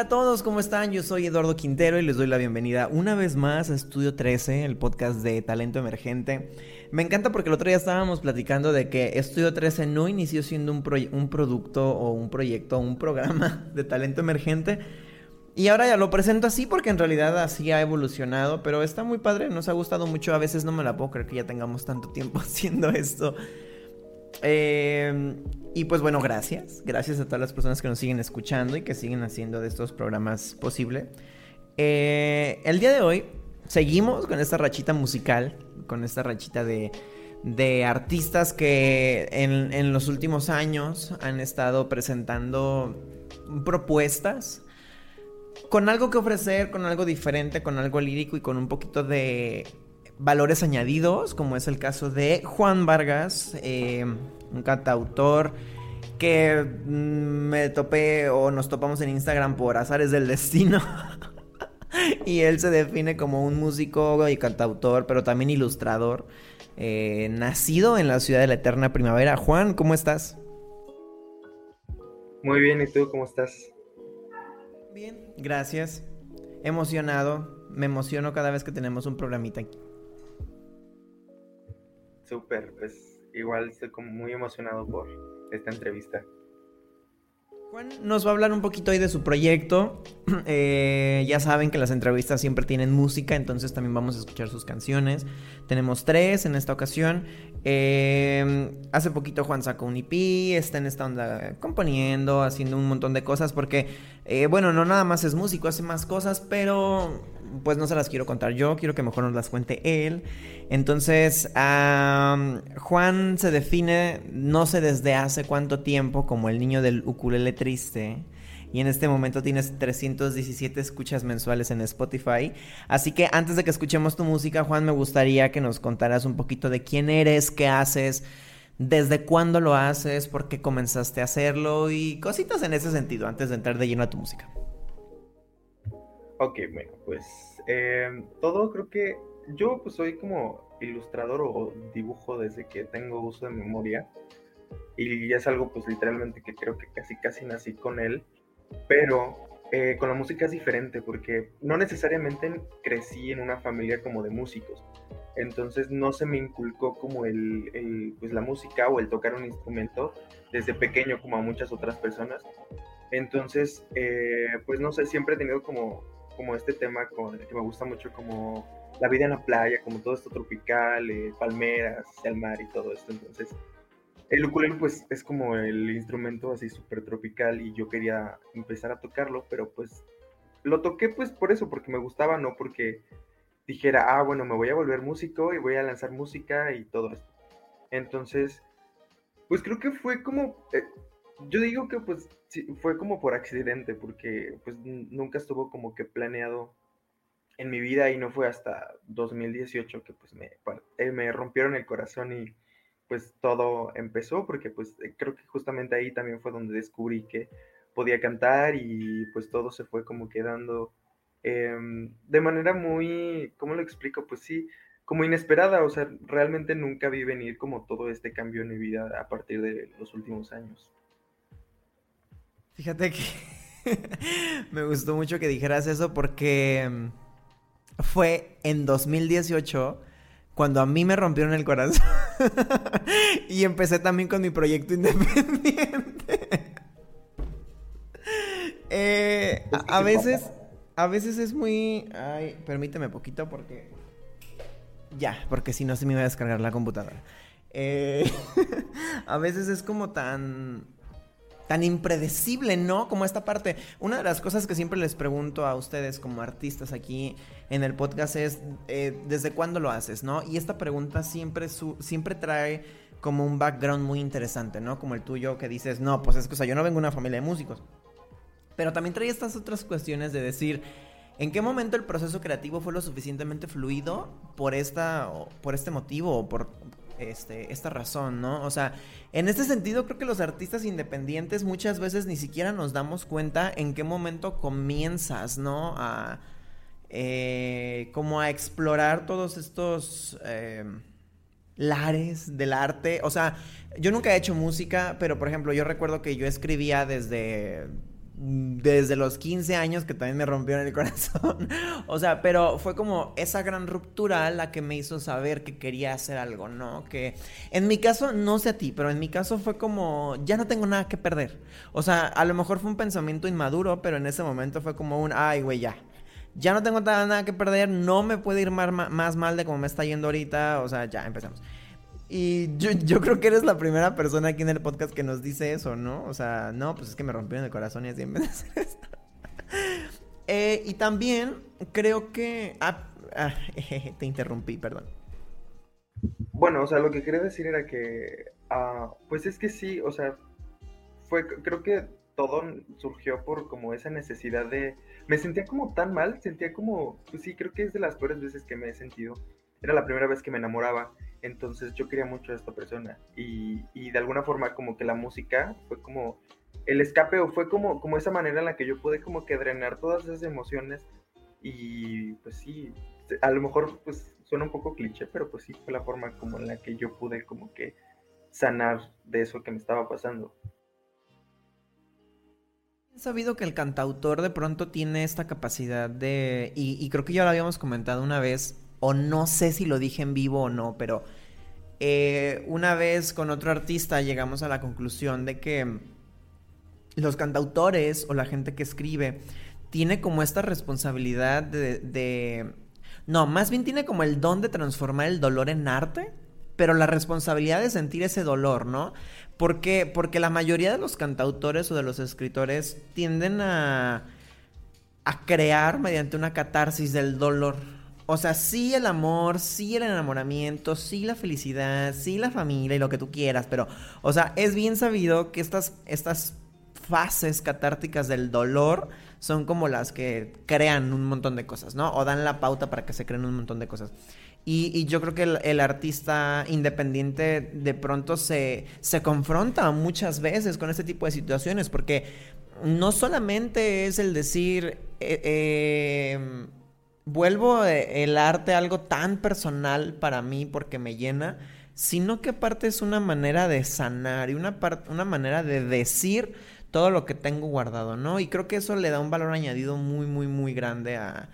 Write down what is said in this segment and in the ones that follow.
Hola a todos, ¿cómo están? Yo soy Eduardo Quintero y les doy la bienvenida una vez más a Estudio 13, el podcast de talento emergente. Me encanta porque el otro día estábamos platicando de que Estudio 13 no inició siendo un, producto o un proyecto o un programa de talento emergente. Y ahora ya lo presento así porque en realidad así ha evolucionado, pero está muy padre, nos ha gustado mucho, a veces no me la puedo creer que ya tengamos tanto tiempo haciendo esto. Eh, y pues bueno, gracias. Gracias a todas las personas que nos siguen escuchando y que siguen haciendo de estos programas posible. Eh, el día de hoy seguimos con esta rachita musical, con esta rachita de, de artistas que en, en, los últimos años han estado presentando propuestas con algo que ofrecer, con algo diferente, con algo lírico y con un poquito de valores añadidos, como es el caso de Juan Vargas, eh, un cantautor que mm, me topé o nos topamos en Instagram por azares del destino. y él se define como un músico y cantautor, pero también ilustrador, eh, nacido en la ciudad de la eterna primavera. Juan, ¿cómo estás? Muy bien, ¿y tú cómo estás? Bien, gracias. Emocionado. Me emociono cada vez que tenemos un programita aquí. Súper, pues igual estoy como muy emocionado por esta entrevista. Juan nos va a hablar un poquito hoy de su proyecto. Eh, ya saben que las entrevistas siempre tienen música, entonces también vamos a escuchar sus canciones. Tenemos tres en esta ocasión. Eh, hace poquito Juan sacó un EP, está en esta onda componiendo, haciendo un montón de cosas, porque, eh, bueno, no nada más es músico, hace más cosas, pero pues no se las quiero contar yo, quiero que mejor nos las cuente él. Entonces, Juan se define, no sé desde hace cuánto tiempo, como el niño del ukulele triste. Y en este momento tienes 317 escuchas mensuales en Spotify. Así que antes de que escuchemos tu música, Juan, me gustaría que nos contaras un poquito de quién eres, qué haces, desde cuándo lo haces, por qué comenzaste a hacerlo y cositas en ese sentido, antes de entrar de lleno a tu música. Ok, bueno, pues em, todo creo que yo pues soy como ilustrador o dibujo desde que tengo uso de memoria. Y es algo pues literalmente que creo que casi casi nací con él, pero eh, con la música es diferente porque no necesariamente crecí en una familia como de músicos, entonces no se me inculcó como el, pues la música o el tocar un instrumento desde pequeño como a muchas otras personas, entonces eh, pues no sé, siempre he tenido como como este tema con, que me gusta mucho como la vida en la playa, como todo esto tropical, eh, palmeras, el mar y todo esto. Entonces, el ukulele pues es como el instrumento así súper tropical y yo quería empezar a tocarlo, pero pues lo toqué pues por eso, porque me gustaba, no porque dijera, ah, bueno, me voy a volver músico y voy a lanzar música y todo esto. Entonces, pues creo que fue como, eh, yo digo que pues sí, fue como por accidente, porque pues nunca estuvo como que planeado en mi vida y no fue hasta 2018 que pues me, eh, me rompieron el corazón y pues todo empezó, porque pues eh, creo que justamente ahí también fue donde descubrí que podía cantar y pues todo se fue como quedando em, de manera muy, ¿cómo lo explico? Pues sí, como inesperada, o sea, realmente nunca vi venir como todo este cambio en mi vida a partir de los últimos años. Fíjate que me gustó mucho que dijeras eso porque mm, fue en 2018 cuando a mí me rompieron el corazón y empecé también con mi proyecto independiente. Eh, a, veces, a veces es muy... Ay, permíteme poquito porque... Ya, porque si no se me iba a descargar la computadora. Eh, a veces es como tan tan impredecible, ¿no? Como esta parte. Una de las cosas que siempre les pregunto a ustedes como artistas aquí en el podcast es, eh, ¿desde cuándo lo haces, no? Y esta pregunta siempre, siempre trae como un background muy interesante, ¿no? Como el tuyo que dices, no, pues es que, o sea, yo no vengo de una familia de músicos. Pero también trae estas otras cuestiones de decir, ¿En qué momento el proceso creativo fue lo suficientemente fluido por esta, por este motivo o por este, esta razón, ¿no? O sea, en este sentido creo que los artistas independientes muchas veces ni siquiera nos damos cuenta en qué momento comienzas, ¿no? A eh, como a explorar todos estos eh, lares del arte. O sea, yo nunca he hecho música, pero por ejemplo, yo recuerdo que yo escribía desde desde los 15 años que también me rompieron el corazón. o sea, pero fue como esa gran ruptura la que me hizo saber que quería hacer algo, ¿no? Que en mi caso, no sé a ti, pero en mi caso fue como, ya no tengo nada que perder. O sea, a lo mejor fue un pensamiento inmaduro, pero en ese momento fue como un, ay, güey, ya. Ya no tengo nada que perder, no me puede ir más, más mal de como me está yendo ahorita, o sea, ya empezamos. Y yo, creo que eres la primera persona aquí en el podcast que nos dice eso, ¿no? O sea, no, pues es que me rompieron el corazón y así en vez de hacer. Eh, y también creo que... Ah, ah te interrumpí, perdón. Bueno, o sea, lo que quería decir era que... Ah, pues es que sí, o sea, fue, creo que todo surgió por como esa necesidad de... Me sentía como tan mal, sentía como... Pues sí, creo que es de las peores veces que me he sentido. Era la primera vez que me enamoraba entonces yo quería mucho a esta persona y, y, de alguna forma como que la música fue como el escape o fue como, como esa manera en la que yo pude como que drenar todas esas emociones y pues sí, a lo mejor pues suena un poco cliché, pero pues sí fue la forma como en la que yo pude como que sanar de eso que me estaba pasando. He sabido que el cantautor de pronto tiene esta capacidad de, y, y creo que ya lo habíamos comentado una vez, o no sé si lo dije en vivo o no, pero eh, una vez con otro artista llegamos a la conclusión de que los cantautores o la gente que escribe tiene como esta responsabilidad de, No, más bien tiene como el don de transformar el dolor en arte, pero la responsabilidad de sentir ese dolor, ¿no? Porque, porque la mayoría de los cantautores o de los escritores tienden a, a crear mediante una catarsis del dolor. O sea, sí el amor, sí el enamoramiento, sí la felicidad, sí la familia y lo que tú quieras, pero, o sea, es bien sabido que estas, estas fases catárticas del dolor son como las que crean un montón de cosas, ¿no? O dan la pauta para que se creen un montón de cosas. Y, yo creo que el, artista independiente de pronto se, se confronta muchas veces con este tipo de situaciones, porque no solamente es el decir... Eh, eh, vuelvo eh, el arte algo tan personal para mí porque me llena, sino que aparte es una manera de sanar y una, una manera de decir todo lo que tengo guardado, ¿no? Y creo que eso le da un valor añadido muy, muy, muy grande a,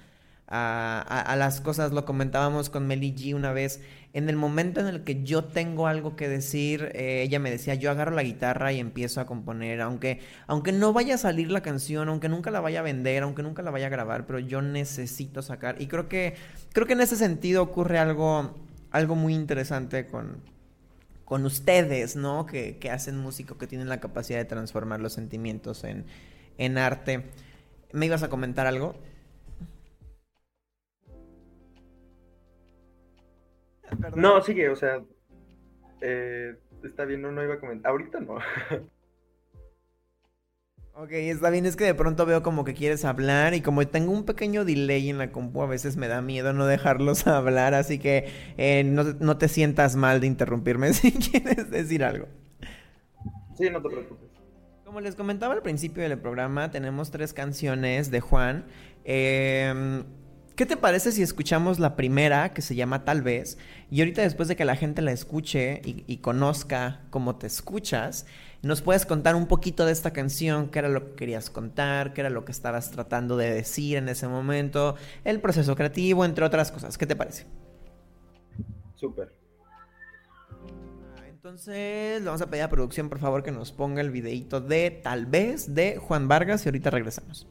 a, las cosas. Lo comentábamos con Meli G una vez. En el momento en el que yo tengo algo que decir, eh, ella me decía, yo agarro la guitarra y empiezo a componer, aunque, aunque no vaya a salir la canción, aunque nunca la vaya a vender, aunque nunca la vaya a grabar, pero yo necesito sacar. Y creo que, creo que en ese sentido ocurre algo, algo muy interesante con, con ustedes, ¿no? Que, que hacen músico, que tienen la capacidad de transformar los sentimientos en, en arte. ¿Me ibas a comentar algo? No, sigue, o sea, eh, está bien, no, no iba a comentar. Ahorita no. Ok, está bien, es que de pronto veo como que quieres hablar y como tengo un pequeño delay en la compu, a veces me da miedo no dejarlos hablar, así que eh, no, no, te sientas mal de interrumpirme si quieres decir algo. Sí, no te preocupes. Como les comentaba al principio del programa, tenemos tres canciones de Juan. Eh, ¿Qué te parece si escuchamos la primera, que se llama Tal vez? Y ahorita después de que la gente la escuche y, conozca cómo te escuchas, nos puedes contar un poquito de esta canción, qué era lo que querías contar, qué era lo que estabas tratando de decir en ese momento, el proceso creativo, entre otras cosas. ¿Qué te parece? Súper. Entonces, le vamos a pedir a producción, por favor, que nos ponga el videito de Tal vez de Juan Vargas y ahorita regresamos.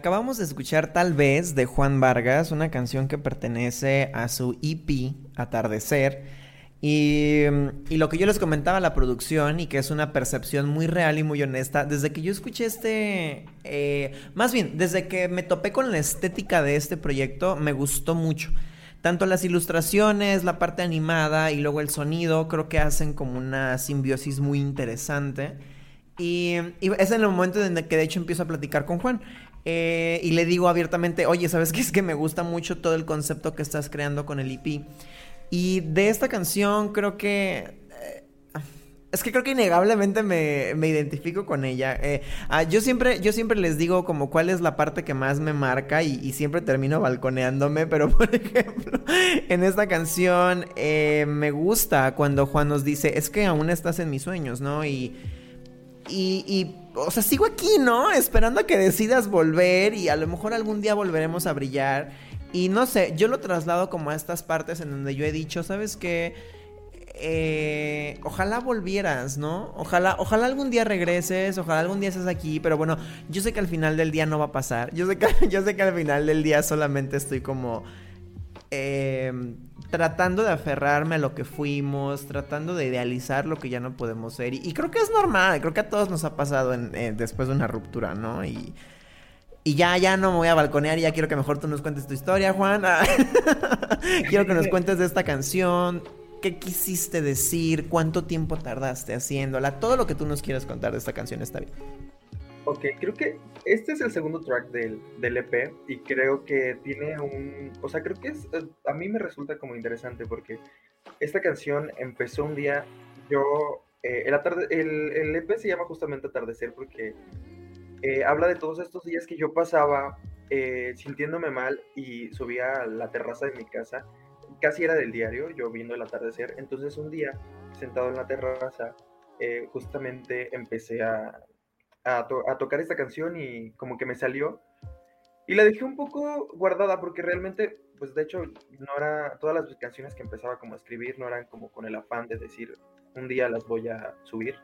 Acabamos de escuchar Tal vez de Juan Vargas, una canción que pertenece a su EP Atardecer. Y, y lo que yo les comentaba, la producción, y que es una percepción muy real y muy honesta, desde que yo escuché este, eh, más bien, desde que me topé con la estética de este proyecto, me gustó mucho. Tanto las ilustraciones, la parte animada y luego el sonido, creo que hacen como una simbiosis muy interesante. Y, y es en el momento en que de hecho empiezo a platicar con Juan. Eh, y le digo abiertamente, oye, ¿sabes qué? Es que me gusta mucho todo el concepto que estás creando con el EP. Y de esta canción creo que... eh, es que creo que innegablemente me, me identifico con ella. Eh, ah, yo, siempre, yo siempre les digo como cuál es la parte que más me marca y, siempre termino balconeándome, pero por ejemplo, en esta canción me gusta cuando Juan nos dice, es que aún estás en mis sueños, ¿no? Y, y, o sea, sigo aquí, ¿no? Esperando a que decidas volver y a lo mejor algún día volveremos a brillar. Y no sé, yo lo traslado como a estas partes en donde yo he dicho, ¿sabes qué? Eh, ojalá volvieras, ¿no? Ojalá, ojalá algún día regreses, ojalá algún día estés aquí, pero bueno, yo sé que al final del día no va a pasar. Yo sé que, yo sé que al final del día solamente estoy como eh, tratando de aferrarme a lo que fuimos, tratando de idealizar lo que ya no podemos ser. Y, creo que es normal, creo que a todos nos ha pasado eh, después de una ruptura, ¿no? Y, y ya, ya no me voy a balconear y ya quiero que mejor tú nos cuentes tu historia, Juan. quiero que nos cuentes de esta canción. ¿Qué quisiste decir? ¿Cuánto tiempo tardaste haciéndola? Todo lo que tú nos quieras contar de esta canción está bien. Ok, creo que este es el segundo track del, del EP y creo que tiene un... O sea, creo que es... eh, A mí me resulta como interesante porque esta canción empezó un día, yo eh, el, atarde- el, el EP se llama justamente Atardecer porque eh, habla de todos estos días que yo pasaba eh, sintiéndome mal y subía a la terraza de mi casa. Casi era del diario, yo viendo el atardecer. Entonces un día, sentado en la terraza, eh, justamente empecé a, a, to- a tocar esta canción y como que me salió. Y la dejé un poco guardada porque realmente, pues de hecho, no era, todas las canciones que empezaba como a escribir no eran como con el afán de decir, un día las voy a subir.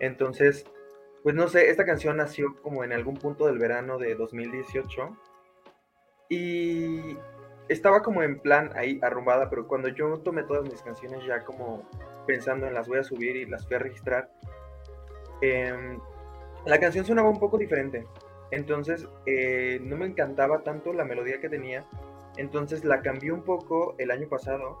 Entonces, pues no sé, esta canción nació como en algún punto del verano de 2018 y estaba como en plan ahí arrumbada, pero cuando yo tomé todas mis canciones ya como pensando en las voy a subir y las fui a registrar, em, la canción sonaba un poco diferente. Entonces eh, no me encantaba tanto la melodía que tenía. Entonces la cambié un poco el año pasado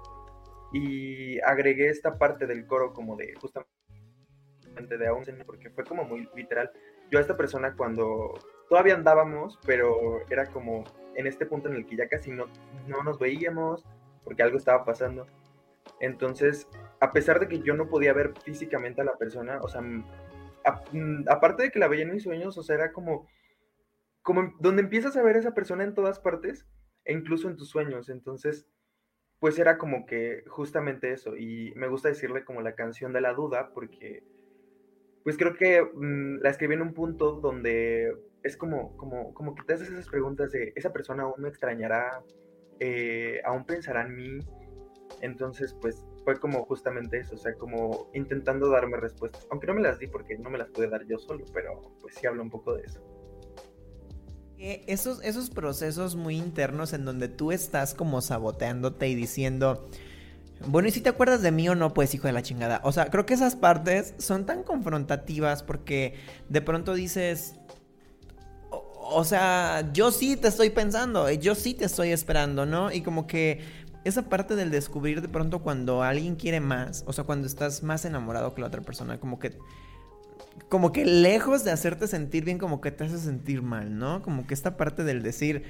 y agregué esta parte del coro como de justamente de aún porque fue como muy literal. Yo a esta persona cuando todavía andábamos, pero era como en este punto en el que ya casi no, no nos veíamos porque algo estaba pasando. Entonces, a pesar de que yo no podía ver físicamente a la persona, o sea, mm, aparte de que la veía en mis sueños, o sea, era como, como en- donde empiezas a ver a esa persona en todas partes, e incluso en tus sueños. Entonces, pues era como que justamente eso. Y me gusta decirle como la canción de la duda, porque pues creo que mm, la escribí en un punto donde es como, como, como que te haces esas preguntas de, ¿esa persona aún me extrañará? Eh, ¿Aún pensará en mí? Entonces, pues fue como justamente eso, o sea, como intentando darme respuestas. Aunque no me las di porque no me las pude dar yo solo, pero pues sí hablo un poco de eso. Eh, Esos, esos procesos muy internos en donde tú estás como saboteándote y diciendo, bueno, ¿y si te acuerdas de mí o no? Pues hijo de la chingada. O sea, creo que esas partes son tan confrontativas porque de pronto dices, o, sea, yo sí te estoy pensando, eh, yo sí te estoy esperando, ¿no? Y como que esa parte del descubrir de pronto cuando alguien quiere más, o sea, cuando estás más enamorado que la otra persona, como que como que lejos de hacerte sentir bien, como que te hace sentir mal, ¿no? Como que esta parte del decir...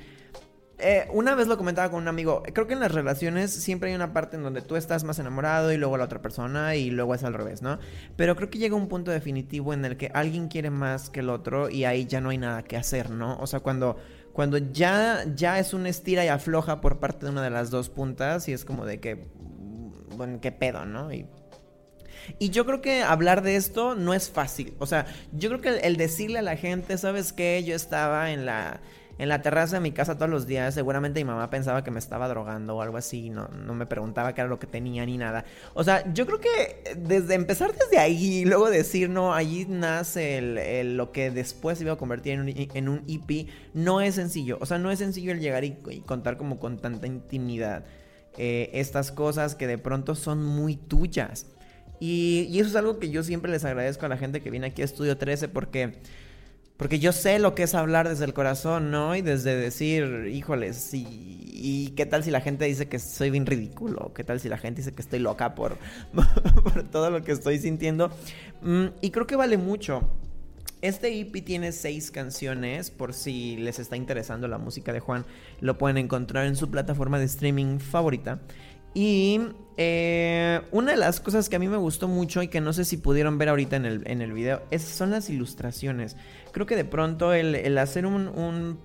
eh, una vez lo comentaba con un amigo, creo que en las relaciones siempre hay una parte en donde tú estás más enamorado y luego la otra persona y luego es al revés, ¿no? Pero creo que llega un punto definitivo en el que alguien quiere más que el otro y ahí ya no hay nada que hacer, ¿no? O sea, cuando, cuando ya, ya es un estira y afloja por parte de una de las dos puntas y es como de que, mm, bueno, qué pedo, ¿no? Y y yo creo que hablar de esto no es fácil. O sea, yo creo que el, el decirle a la gente, ¿sabes qué? Yo estaba en la, en la terraza de mi casa todos los días. Seguramente mi mamá pensaba que me estaba drogando o algo así. No, no me preguntaba qué era lo que tenía ni nada. O sea, yo creo que desde empezar desde ahí y luego decir, no, allí nace el, lo que después se iba a convertir en un, en EP, no es sencillo. O sea, no es sencillo el llegar y, y contar como con tanta intimidad. eh, estas cosas que de pronto son muy tuyas. Y, y eso es algo que yo siempre les agradezco a la gente que viene aquí a Estudio 13 porque, porque yo sé lo que es hablar desde el corazón, ¿no? Y desde decir, híjoles, y, y qué tal si la gente dice que soy bien ridículo, qué tal si la gente dice que estoy loca por, por todo lo que estoy sintiendo. Mm, y creo que vale mucho. Este EP tiene seis canciones, por si les está interesando la música de Juan, lo pueden encontrar en su plataforma de streaming favorita. Y eh, una de las cosas que a mí me gustó mucho y que no sé si pudieron ver ahorita en el, en el video es, son las ilustraciones. Creo que de pronto el, el hacer un, un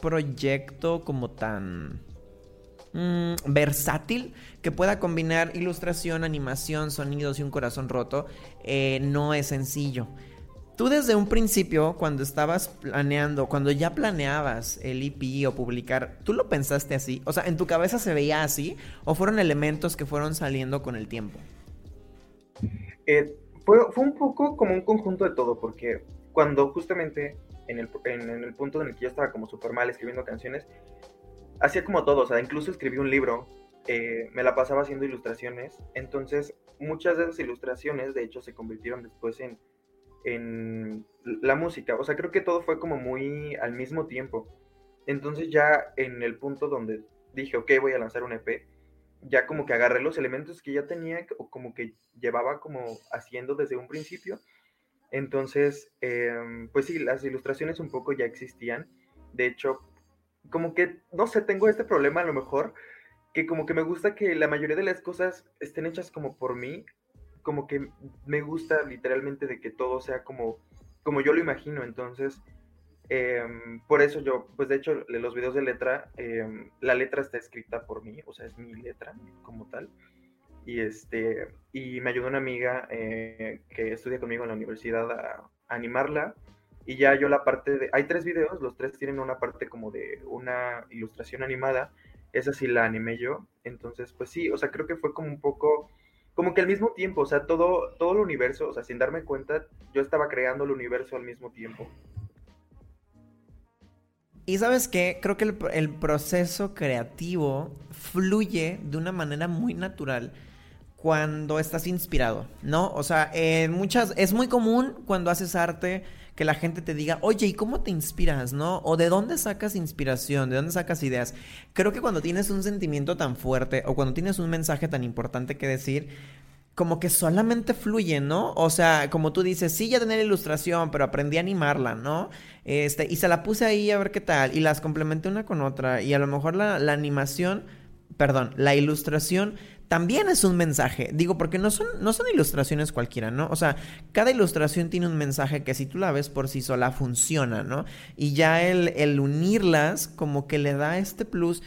proyecto como tan mm, versátil que pueda combinar ilustración, animación, sonidos y un corazón roto eh, no es sencillo. Tú desde un principio, cuando estabas planeando, cuando ya planeabas el EP o publicar, ¿tú lo pensaste así? O sea, ¿en tu cabeza se veía así? ¿O fueron elementos que fueron saliendo con el tiempo? Eh, fue, un poco como un conjunto de todo, porque cuando justamente en el, en el punto en el que yo estaba como súper mal escribiendo canciones, hacía como todo, o sea, incluso escribí un libro, eh, me la pasaba haciendo ilustraciones, entonces muchas de esas ilustraciones de hecho se convirtieron después en, en la música, o sea, creo que todo fue como muy al mismo tiempo, entonces ya en el punto donde dije, ok, voy a lanzar un EP, ya como que agarré los elementos que ya tenía o como que llevaba como haciendo desde un principio. Entonces, eh, pues sí, las ilustraciones un poco ya existían. De hecho, como que, no sé, tengo este problema a lo mejor, que como que me gusta que la mayoría de las cosas estén hechas como por mí, como que me gusta literalmente de que todo sea como, como yo lo imagino, entonces, em, por eso yo, pues de hecho, los videos de letra, em, la letra está escrita por mí, o sea, es mi letra como tal, y este, y me ayudó una amiga eh, que estudia conmigo en la universidad a, a animarla, y ya yo la parte de, hay tres videos, los tres tienen una parte como de una ilustración animada, esa sí la animé yo, entonces, pues sí, o sea, creo que fue como un poco como que al mismo tiempo, o sea, todo, todo el universo, o sea, sin darme cuenta, yo estaba creando el universo al mismo tiempo. Y sabes qué, creo que el, el, proceso creativo fluye de una manera muy natural cuando estás inspirado, ¿no? O sea, en muchas, es muy común cuando haces arte que la gente te diga, oye, ¿y cómo te inspiras, no? O de dónde sacas inspiración, de dónde sacas ideas. Creo que cuando tienes un sentimiento tan fuerte o cuando tienes un mensaje tan importante que decir, como que solamente fluye, ¿no? O sea, como tú dices, sí, ya tenía la ilustración, pero aprendí a animarla, ¿no? Este, y se la puse ahí a ver qué tal, y las complementé una con otra, y a lo mejor la, la animación, perdón, la ilustración también es un mensaje. Digo, porque no son, no son ilustraciones cualquiera, ¿no? O sea, cada ilustración tiene un mensaje que si tú la ves por sí sola funciona, ¿no? Y ya el, el unirlas como que le da este plus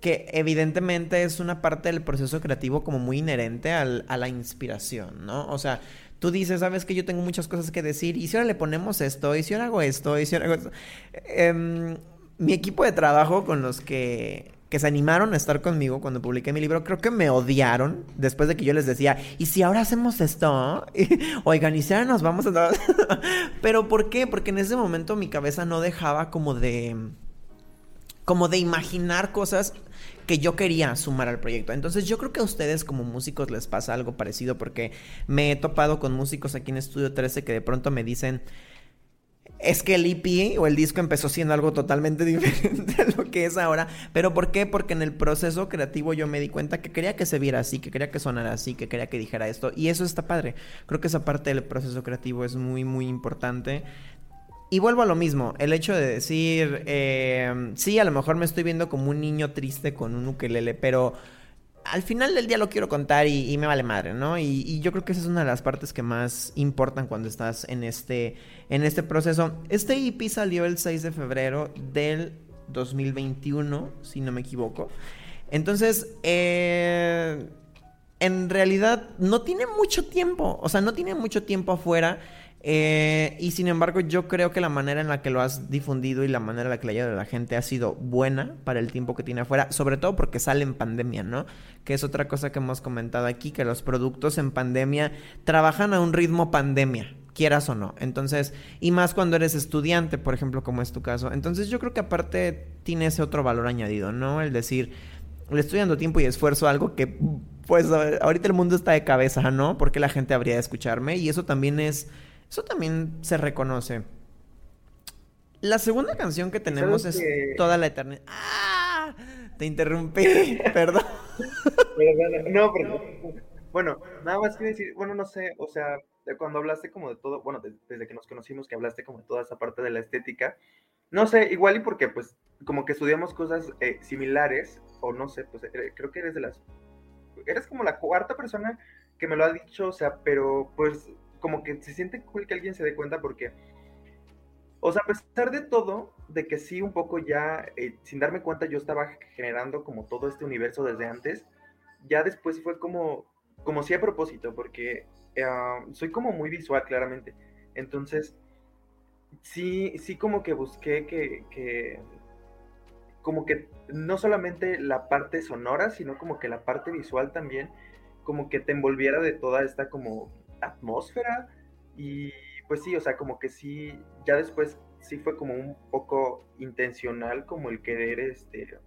que evidentemente es una parte del proceso creativo como muy inherente al, a la inspiración, ¿no? O sea, tú dices, sabes que yo tengo muchas cosas que decir, y si ahora le ponemos esto, y si ahora hago esto, y si ahora hago esto. Eh, mi equipo de trabajo con los que que se animaron a estar conmigo cuando publiqué mi libro, creo que me odiaron después de que yo les decía, ¿y si ahora hacemos esto? Oigan, ¿y si ahora nos vamos a... Pero ¿por qué? Porque en ese momento mi cabeza no dejaba como de... como de imaginar cosas que yo quería sumar al proyecto. Entonces yo creo que a ustedes como músicos les pasa algo parecido porque me he topado con músicos aquí en Estudio 13 que de pronto me dicen es que el EP o el disco empezó siendo algo totalmente diferente a lo que es ahora. ¿Pero por qué? Porque en el proceso creativo yo me di cuenta que quería que se viera así, que quería que sonara así, que quería que dijera esto. Y eso está padre. Creo que esa parte del proceso creativo es muy, muy importante. Y vuelvo a lo mismo, el hecho de decir, eh, sí, a lo mejor me estoy viendo como un niño triste con un ukelele, pero al final del día lo quiero contar y, me vale madre, ¿no? Y, y, yo creo que esa es una de las partes que más importan cuando estás en este, en este proceso. Este EP salió el 6 de febrero del 2021, si no me equivoco. Entonces, eh, en realidad no tiene mucho tiempo, o sea, no tiene mucho tiempo afuera. Eh, y sin embargo, yo creo que la manera en la que lo has difundido y la manera en la que le ha la gente ha sido buena para el tiempo que tiene afuera, sobre todo porque sale en pandemia, ¿no? Que es otra cosa que hemos comentado aquí, que los productos en pandemia trabajan a un ritmo pandemia, quieras o no. Entonces, y más cuando eres estudiante, por ejemplo, como es tu caso. Entonces, yo creo que aparte tiene ese otro valor añadido, ¿no? El decir, le estoy dando tiempo y esfuerzo a algo que, pues, ahorita el mundo está de cabeza, ¿no? Porque la gente habría de escucharme y eso también es eso también se reconoce. La segunda canción que tenemos es que... Toda la eternidad. ¡Ah! Te interrumpí, perdón. no, pero... Bueno, nada más quiero decir, bueno, no sé, o sea, cuando hablaste como de todo, bueno, de, desde que nos conocimos, que hablaste como de toda esa parte de la estética, no sé, igual y porque pues como que estudiamos cosas eh, similares, o no sé, pues eh, creo que eres de las, eres como la cuarta persona que me lo ha dicho, o sea, pero pues como que se siente cool que alguien se dé cuenta porque, o sea, a pesar de todo, de que sí un poco ya, eh, sin darme cuenta, yo estaba generando como todo este universo desde antes, ya después fue como, como si a propósito, porque uh, soy como muy visual claramente. Entonces, sí, sí como que busqué que, que, como que no solamente la parte sonora, sino como que la parte visual también, como que te envolviera de toda esta como atmósfera y pues sí, o sea, como que sí, ya después sí fue como un poco intencional como el querer, este,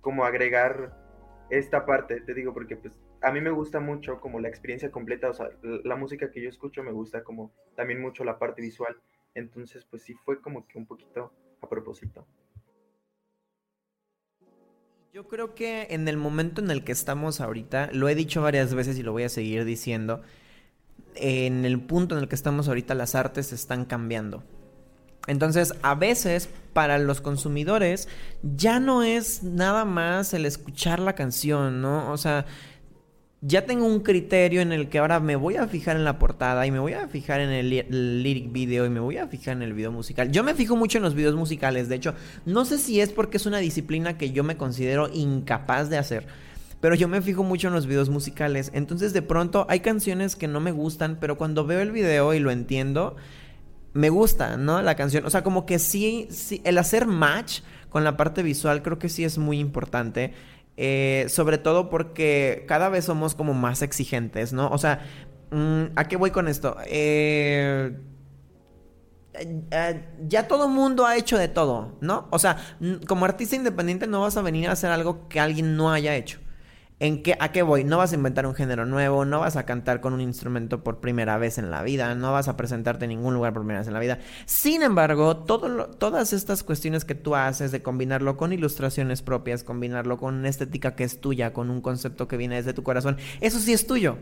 como agregar esta parte, te digo, porque pues a mí me gusta mucho como la experiencia completa, o sea, la música que yo escucho me gusta como también mucho la parte visual, entonces pues sí fue como que un poquito a propósito. Yo creo que en el momento en el que estamos ahorita, lo he dicho varias veces y lo voy a seguir diciendo, en el punto en el que estamos ahorita las artes están cambiando. Entonces, a veces para los consumidores ya no es nada más el escuchar la canción, ¿no? O sea, ya tengo un criterio en el que ahora me voy a fijar en la portada y me voy a fijar en el, el lyric video y me voy a fijar en el video musical. Yo me fijo mucho en los videos musicales, de hecho, no sé si es porque es una disciplina que yo me considero incapaz de hacer. Pero yo me fijo mucho en los videos musicales. Entonces de pronto hay canciones que no me gustan, pero cuando veo el video y lo entiendo, me gusta, ¿no? La canción. O sea, como que sí, sí, el hacer match con la parte visual creo que sí es muy importante. Eh, sobre todo porque cada vez somos como más exigentes, ¿no? O sea, mm, ¿a qué voy con esto? Eh, eh, ya todo mundo ha hecho de todo, ¿no? O sea, como artista independiente no vas a venir a hacer algo que alguien no haya hecho. ¿En qué, ¿A qué voy? No vas a inventar un género nuevo, no vas a cantar con un instrumento por primera vez en la vida, no vas a presentarte en ningún lugar por primera vez en la vida. Sin embargo, todas estas cuestiones que tú haces de combinarlo con ilustraciones propias, combinarlo con una estética que es tuya, con un concepto que viene desde tu corazón, eso sí es tuyo.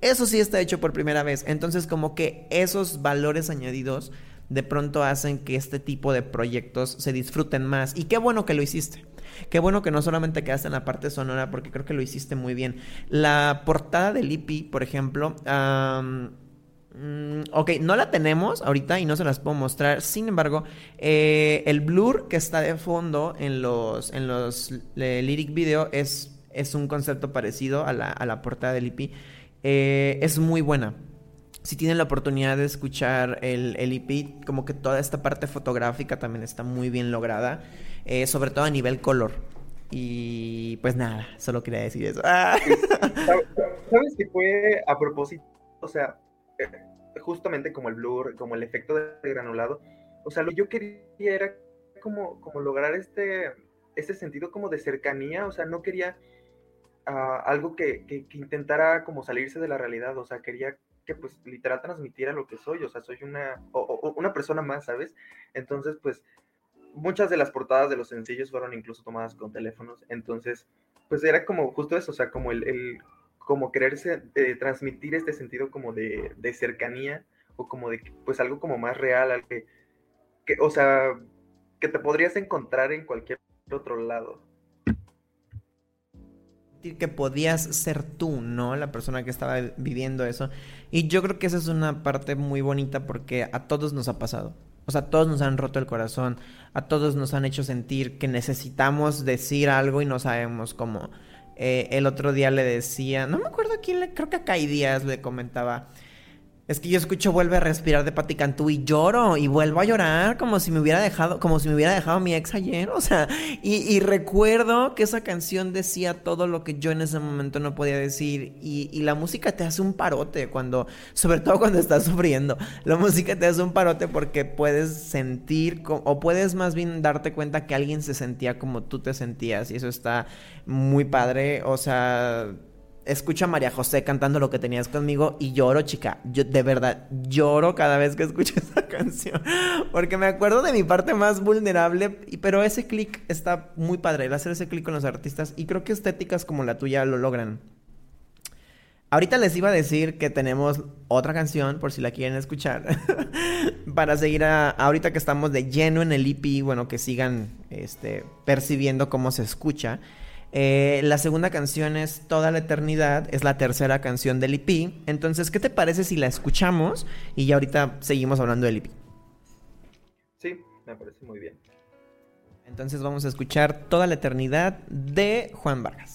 Eso sí está hecho por primera vez. Entonces, como que esos valores añadidos de pronto hacen que este tipo de proyectos se disfruten más. Y qué bueno que lo hiciste. Qué bueno que no solamente quedaste en la parte sonora, porque creo que lo hiciste muy bien. La portada del EP, por ejemplo, mm, ok, no la tenemos ahorita y no se las puedo mostrar. Sin embargo, eh, el blur que está de fondo en los, en los lyric video es, es un concepto parecido a la, a la portada del EP. Eh, es muy buena si tienen la oportunidad de escuchar el, el EP, como que toda esta parte fotográfica también está muy bien lograda, eh, sobre todo a nivel color. Y pues nada, solo quería decir eso. ¿Sabes que fue a propósito? O sea, eh, justamente como el blur, como el efecto de granulado. O sea, lo que yo quería era como, como lograr este, este sentido como de cercanía. O sea, no quería ah, algo que, que- que intentara como salirse de la realidad. O sea, quería que pues literal transmitiera lo que soy. O sea, soy una, o- una persona más, ¿sabes? Entonces, pues muchas de las portadas de los sencillos fueron incluso tomadas con teléfonos. Entonces, pues era como justo eso, o sea, como el, el- como quererse eh, transmitir este sentido como de, de cercanía o como de, pues algo como más real, al que, que, o sea, que te podrías encontrar en cualquier otro lado. Que podías ser tú, ¿no? La persona que estaba viviendo eso. Y yo creo que esa es una parte muy bonita porque a todos nos ha pasado. O sea, a todos nos han roto el corazón, a todos nos han hecho sentir que necesitamos decir algo y no sabemos cómo. Eh, el otro día le decía, no me acuerdo quién le, creo que a Kai Díaz le comentaba. Es que yo escucho Vuelve a respirar de Pati Cantú y lloro y vuelvo a llorar como si me hubiera dejado, como si me hubiera dejado mi ex ayer, o sea, y, recuerdo que esa canción decía todo lo que yo en ese momento no podía decir y, y la música te hace un parote cuando, sobre todo cuando estás sufriendo, la música te hace un parote porque puedes sentir o puedes más bien darte cuenta que alguien se sentía como tú te sentías y eso está muy padre, o sea escucho a María José cantando lo que tenías conmigo y lloro, chica. Yo de verdad lloro cada vez que escucho esa canción. Porque me acuerdo de mi parte más vulnerable. Pero ese clic está muy padre, el hacer ese clic con los artistas. Y creo que estéticas como la tuya lo logran. Ahorita les iba a decir que tenemos otra canción, por si la quieren escuchar, para seguir a, ahorita que estamos de lleno en el EP, bueno, que sigan este, percibiendo cómo se escucha. Eh, la segunda canción es Toda la Eternidad, es la tercera canción del EP. Entonces, ¿qué te parece si la escuchamos y ya ahorita seguimos hablando del EP? Sí, me parece muy bien. Entonces vamos a escuchar Toda la Eternidad de Juan Vargas.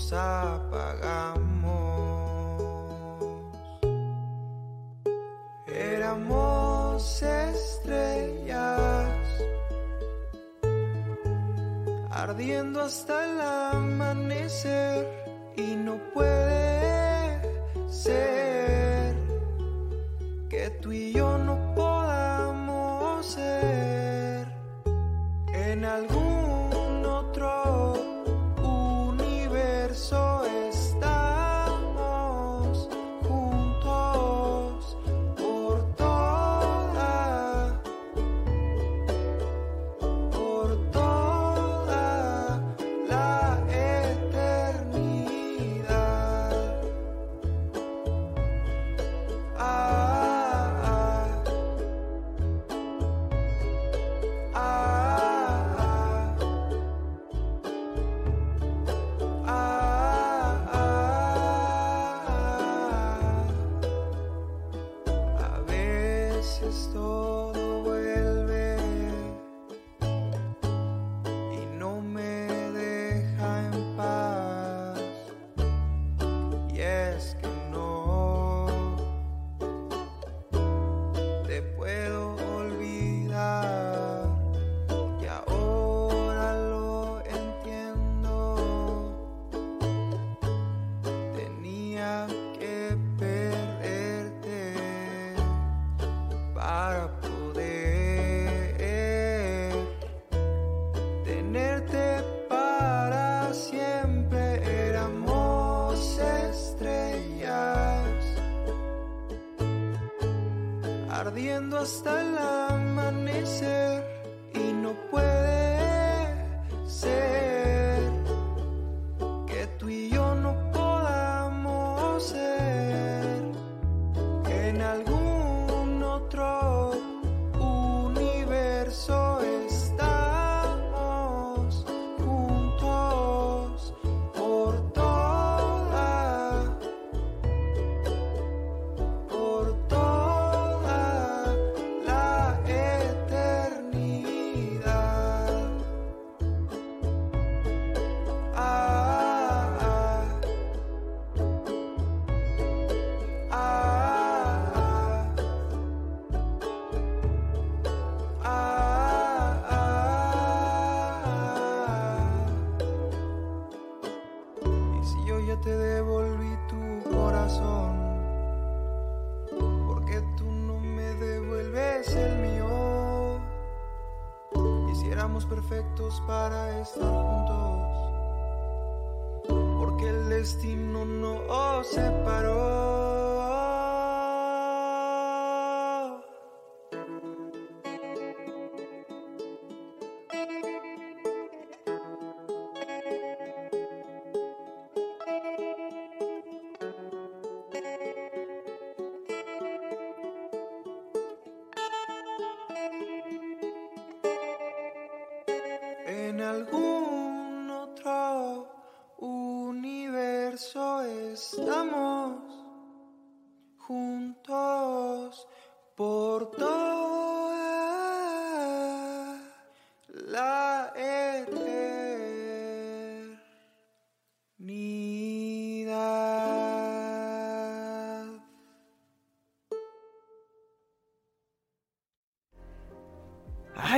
nos apagamos. Éramos estrellas ardiendo hasta el amanecer y no puede hasta el amanecer y no puede porque el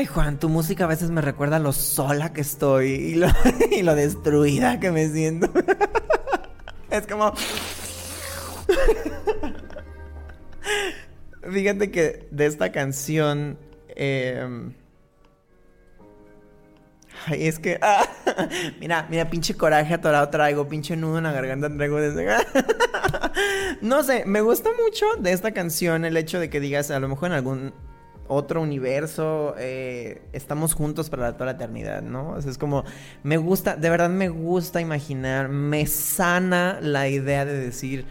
Juan, tu música a veces me recuerda lo sola que estoy y lo, destruida que me siento. es como... Fíjate que de esta canción... em, Ay, es que... ah, mira, mira, pinche coraje atorado traigo, pinche nudo en la garganta traigo desde... no sé, me gusta mucho de esta canción el hecho de que digas, a lo mejor en algún otro universo, eh, estamos juntos para toda la eternidad, ¿no? Es como, me gusta, de verdad me gusta imaginar, me sana la idea de decir,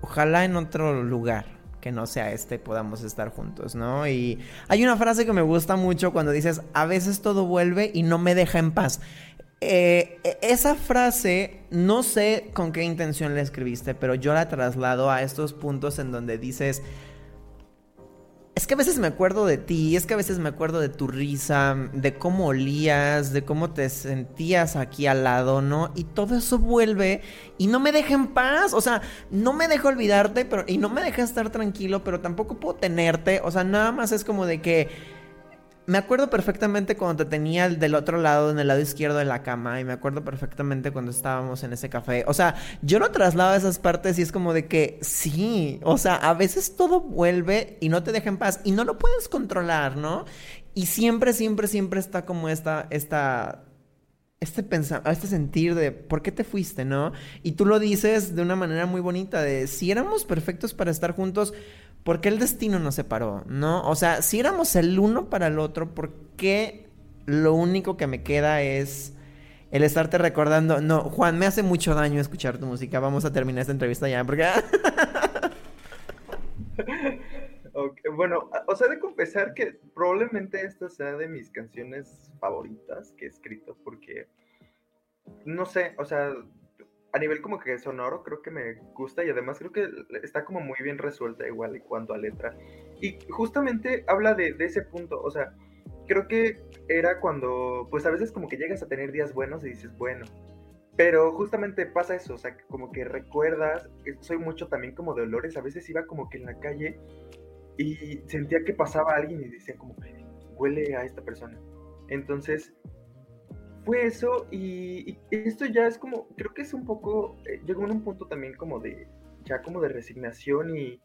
ojalá en otro lugar que no sea este podamos estar juntos, ¿no? Y hay una frase que me gusta mucho cuando dices, a veces todo vuelve y no me deja en paz. Eh, e- esa frase, no sé con qué intención la escribiste, pero yo la traslado a estos puntos en donde dices, es que a veces me acuerdo de ti, es que a veces me acuerdo de tu risa, de cómo olías, de cómo te sentías aquí al lado, ¿no? Y todo eso vuelve y no me deja en paz, o sea, no me deja olvidarte, pero y no me deja estar tranquilo, pero tampoco puedo tenerte, o sea, nada más es como de que me acuerdo perfectamente cuando te tenía del otro lado, en el lado izquierdo de la cama, y me acuerdo perfectamente cuando estábamos en ese café. O sea, yo lo traslado esas partes y es como de que sí, o sea, a veces todo vuelve y no te deja en paz y no lo puedes controlar, ¿no? Y siempre, siempre, siempre está como esta, esta, este pensar, este sentir de por qué te fuiste, ¿no? Y tú lo dices de una manera muy bonita, de si éramos perfectos para estar juntos, ¿por qué el destino nos separó? ¿No? O sea, si éramos el uno para el otro, ¿por qué lo único que me queda es el estarte recordando? No, Juan, me hace mucho daño escuchar tu música. Vamos a terminar esta entrevista ya, porque... Bueno, o sea, de confesar que probablemente esta sea de mis canciones favoritas que he escrito, porque, no sé, o sea, a nivel como que sonoro creo que me gusta y además creo que está como muy bien resuelta igual en cuanto a letra. Y justamente habla de, ese punto, o sea, creo que era cuando, pues a veces como que llegas a tener días buenos y dices, bueno, pero justamente pasa eso, o sea, como que recuerdas, soy mucho también como de olores, a veces iba como que en la calle y sentía que pasaba alguien y decía como, huele a esta persona. Entonces, fue eso y, esto ya es como, creo que es un poco, eh, llegó en un punto también como de, ya como de resignación y,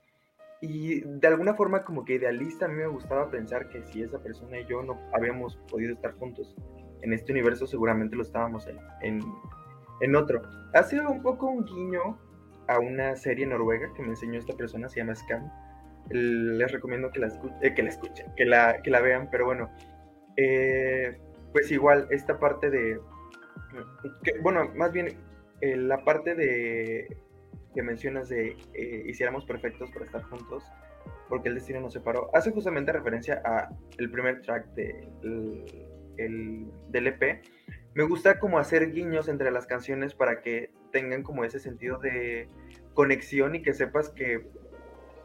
y de alguna forma como que idealista, a mí me gustaba pensar que si esa persona y yo no habíamos podido estar juntos en este universo, seguramente lo estábamos en, en, otro. Ha sido un poco un guiño a una serie noruega que me enseñó esta persona, se llama Scam. Les recomiendo que la, eh, que la escuchen, que la, que la vean, pero bueno. Eh, pues igual, esta parte de, bueno, más bien eh, la parte de que mencionas de eh, hiciéramos perfectos para estar juntos, porque el destino nos separó, hace justamente referencia a el primer track de, el, del EP. Me gusta como hacer guiños entre las canciones para que tengan como ese sentido de conexión y que sepas que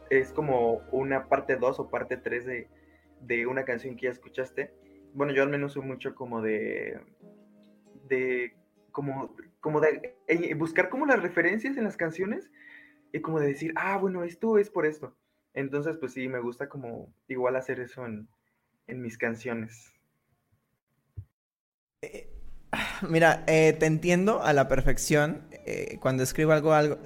es como una parte 2 o parte 3 de, de una canción que ya escuchaste bueno, yo al menos soy mucho como de, de, como, como de eh, buscar como las referencias en las canciones y como de decir, ah, bueno, esto es por esto. Entonces, pues sí, me gusta como igual hacer eso en, mis canciones. Eh, mira, eh, te entiendo a la perfección cuando escribo algo, algo,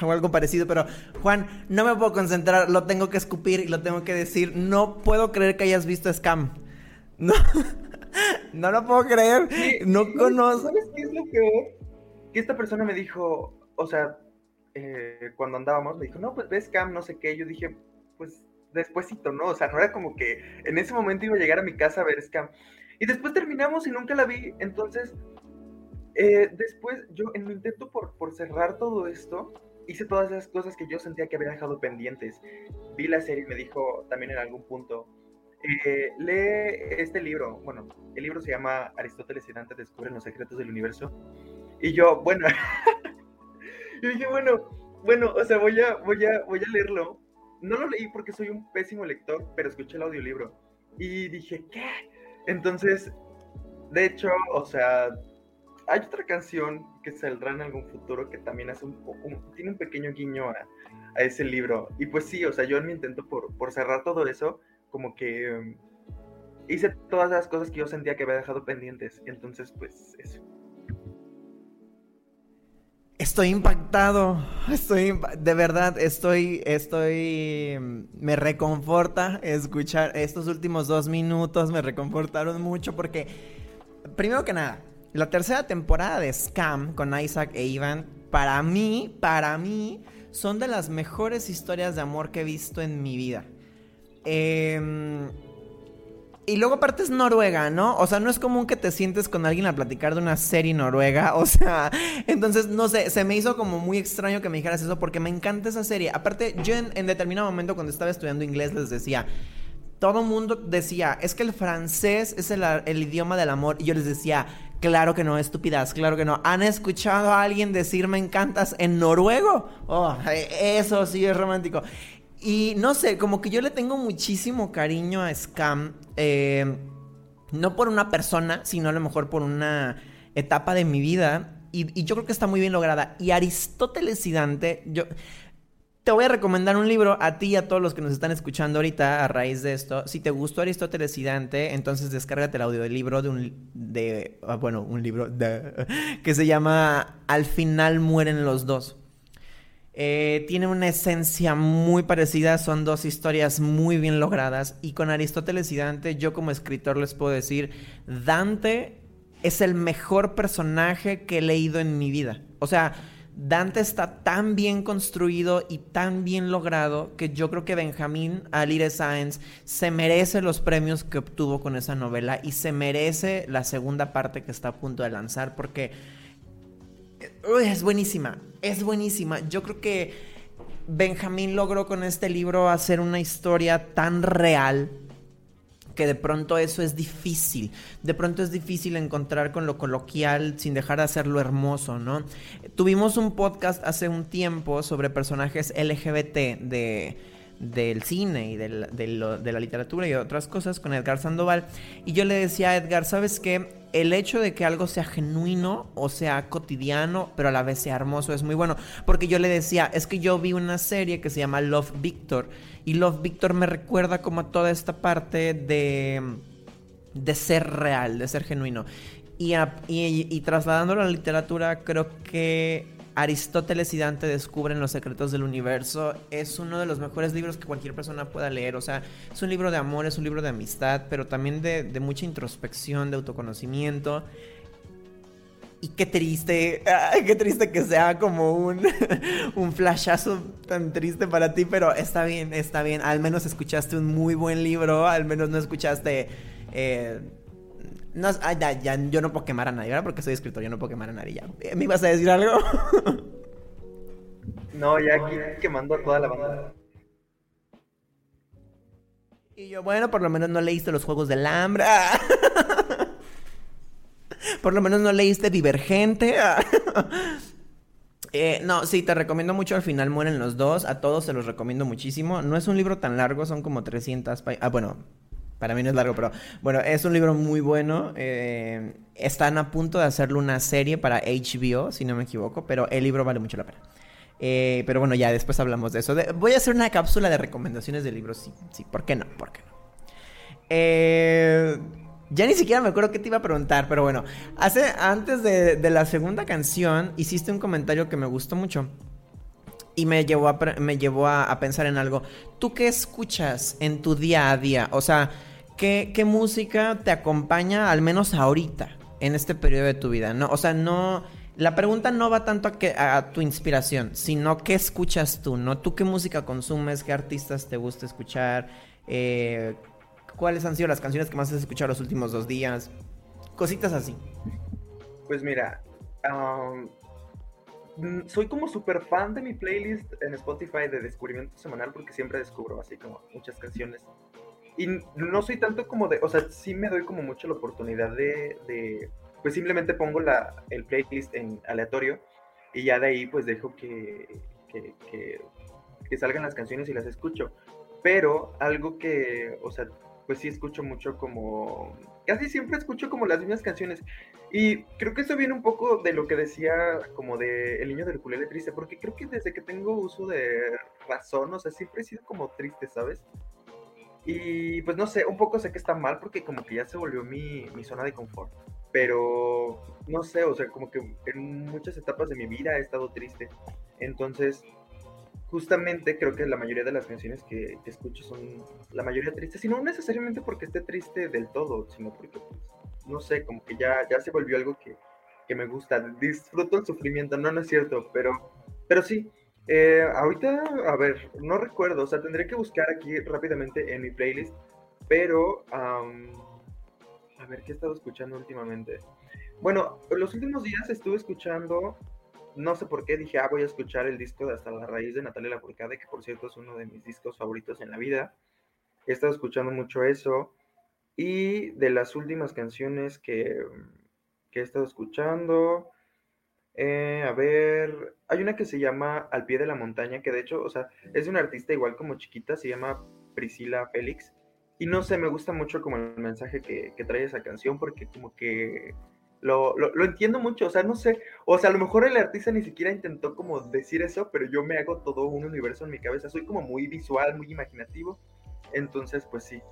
algo parecido, pero Juan, no me puedo concentrar, lo tengo que escupir y lo tengo que decir. No puedo creer que hayas visto Scam. No, no lo puedo creer. no conozco. ¿Sabes qué es lo peor? Que esta persona me dijo, o sea, eh, cuando andábamos, me dijo, no, pues ves Cam, no sé qué. Yo dije, pues despuésito, ¿no? O sea, no era como que en ese momento iba a llegar a mi casa a ver Scam. Y después terminamos y nunca la vi. Entonces, eh, después yo en mi intento por, por cerrar todo esto, hice todas esas cosas que yo sentía que había dejado pendientes. Vi la serie y me dijo también en algún punto, eh, lee este libro. Bueno, el libro se llama Aristóteles y Dante descubren los secretos del universo. Y yo, bueno, yo dije, bueno, bueno, o sea, voy a, voy a, voy a leerlo. No lo leí porque soy un pésimo lector, pero escuché el audiolibro. Y dije, ¿qué? Entonces, de hecho, o sea, hay otra canción que saldrá en algún futuro que también hace un, tiene un pequeño guiño a, a, ese libro. Y pues sí, o sea, yo en mi intento por, por cerrar todo eso, como que hice todas las cosas que yo sentía que había dejado pendientes. Entonces, pues eso. Estoy impactado, estoy, de verdad, estoy, estoy, em, me reconforta escuchar estos últimos dos minutos, me reconfortaron mucho porque, primero que nada, la tercera temporada de Scam con Isaac e Ivan, para mí, para mí, son de las mejores historias de amor que he visto en mi vida. Em, y luego aparte es Noruega, ¿no? O sea, no es común que te sientes con alguien a platicar de una serie noruega. O sea, entonces, no sé, se me hizo como muy extraño que me dijeras eso porque me encanta esa serie. Aparte, yo en, determinado momento cuando estaba estudiando inglés les decía, todo mundo decía, es que el francés es el, idioma del amor. Y yo les decía, claro que no, estúpidas, claro que no. ¿Han escuchado a alguien decir me encantas en noruego? Oh, eso sí es romántico. Y no sé, como que yo le tengo muchísimo cariño a Scam. Eh, no por una persona, sino a lo mejor por una etapa de mi vida. Y, yo creo que está muy bien lograda. Y Aristóteles y Dante, yo... te voy a recomendar un libro a ti y a todos los que nos están escuchando ahorita a raíz de esto. Si te gustó Aristóteles y Dante, entonces descárgate el audio del libro de un de ah, bueno, un libro de, que se llama Al final mueren los dos. Eh, tiene una esencia muy parecida, son dos historias muy bien logradas y con Aristóteles y Dante yo como escritor les puedo decir, Dante es el mejor personaje que he leído en mi vida. O sea, Dante está tan bien construido y tan bien logrado que yo creo que Benjamín Alire Sáenz se merece los premios que obtuvo con esa novela y se merece la segunda parte que está a punto de lanzar porque es buenísima, es buenísima. Yo creo que Benjamín logró con este libro hacer una historia tan real que de pronto eso es difícil. De pronto es difícil encontrar con lo coloquial sin dejar de hacerlo hermoso, ¿no? Tuvimos un podcast hace un tiempo sobre personajes LGBT de del cine y de la, literatura y otras cosas con Edgar Sandoval. Y yo le decía a Edgar, ¿sabes qué? El hecho de que algo sea genuino o sea cotidiano, pero a la vez sea hermoso, es muy bueno. Porque yo le decía, es que yo vi una serie que se llama Love Victor. Y Love Victor me recuerda como a toda esta parte de, de ser real, de ser genuino. Y, y trasladándolo a la literatura, creo que Aristóteles y Dante descubren los secretos del universo. Es uno de los mejores libros que cualquier persona pueda leer. O sea, es un libro de amor, es un libro de amistad, pero también de, mucha introspección, de autoconocimiento. Y qué triste, qué triste que sea como un, un flashazo tan triste para ti, pero está bien, está bien. Al menos escuchaste un muy buen libro, al menos no escuchaste eh, no, ya, ya, yo no puedo quemar a nadie, ¿verdad? Porque soy escritor, yo no puedo quemar a nadie ya. ¿Me ibas a decir algo? no, ya aquí quemando a toda la banda. Y yo, bueno, por lo menos no leíste los Juegos del Hambre. por lo menos no leíste Divergente. Eh, no, sí, te recomiendo mucho. Al final mueren los dos. A todos se los recomiendo muchísimo. No es un libro tan largo, son como 300 páginas. Ah, bueno, para mí no es largo, pero bueno, es un libro muy bueno. Eh, están a punto de hacerle una serie para HBO, si no me equivoco, pero el libro vale mucho la pena. Eh, pero bueno, ya después hablamos de eso. voy a hacer una cápsula de recomendaciones de libros, sí, sí, ¿por qué no? ¿Por qué no? Eh, ya ni siquiera me acuerdo qué te iba a preguntar, pero bueno, hace, antes de, la segunda canción hiciste un comentario que me gustó mucho y me llevó, a, me llevó a, pensar en algo. ¿Tú qué escuchas en tu día a día? O sea, ¿qué, música te acompaña al menos ahorita, en este periodo de tu vida? ¿no? O sea, no... La pregunta no va tanto a, que, a tu inspiración, sino qué escuchas tú, ¿no? ¿Tú qué música consumes? ¿Qué artistas te gusta escuchar? Eh, ¿Cuáles han sido las canciones que más has escuchado los últimos dos días? Cositas así. Pues mira, soy como súper fan de mi playlist en Spotify de descubrimiento semanal porque siempre descubro así como muchas canciones y no soy tanto como de, o sea, sí me doy como mucho la oportunidad de, pues simplemente pongo la, el playlist en aleatorio y ya de ahí pues dejo que, que, que, salgan las canciones y las escucho. Pero algo que, o sea, pues sí escucho mucho como, casi siempre escucho como las mismas canciones. Y creo que eso viene un poco de lo que decía como de El niño del culele triste, porque creo que desde que tengo uso de razón, o sea, siempre he sido como triste, ¿sabes? Y pues no sé, un poco sé que está mal porque como que ya se volvió mi, mi zona de confort. Pero no sé, o sea, como que en muchas etapas de mi vida he estado triste. Entonces, justamente creo que la mayoría de las canciones que, escucho son la mayoría tristes. Y no necesariamente porque esté triste del todo, sino porque, pues, no sé, como que ya, ya se volvió algo que, que me gusta. Disfruto el sufrimiento, no, no es cierto, pero, pero sí, eh, ahorita, a ver, no recuerdo, o sea, tendré que buscar aquí rápidamente en mi playlist, pero, a ver, ¿qué he estado escuchando últimamente? Bueno, los últimos días estuve escuchando, no sé por qué, dije, ah, voy a escuchar el disco de Hasta la Raíz de Natalia Lafourcade, que por cierto es uno de mis discos favoritos en la vida. He estado escuchando mucho eso. Y de las últimas canciones que, que he estado escuchando, eh, a ver, hay una que se llama Al pie de la montaña, que de hecho, o sea, es una artista igual como chiquita, se llama Priscila Félix. Y no sé, me gusta mucho como el mensaje que, trae esa canción, porque como que Lo, lo, lo, entiendo mucho, o sea, no sé, o sea, a lo mejor el artista ni siquiera intentó como decir eso, pero yo me hago todo un universo en mi cabeza, soy como muy visual, muy imaginativo, entonces pues sí,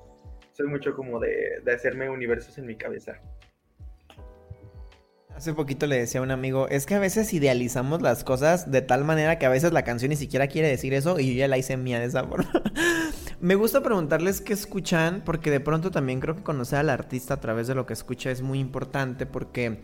soy mucho como de, de hacerme universos en mi cabeza. Hace poquito le decía a un amigo, es que a veces idealizamos las cosas de tal manera que a veces la canción ni siquiera quiere decir eso y yo ya la hice mía de esa forma. Me gusta preguntarles qué escuchan porque de pronto también creo que conocer al artista a través de lo que escucha es muy importante porque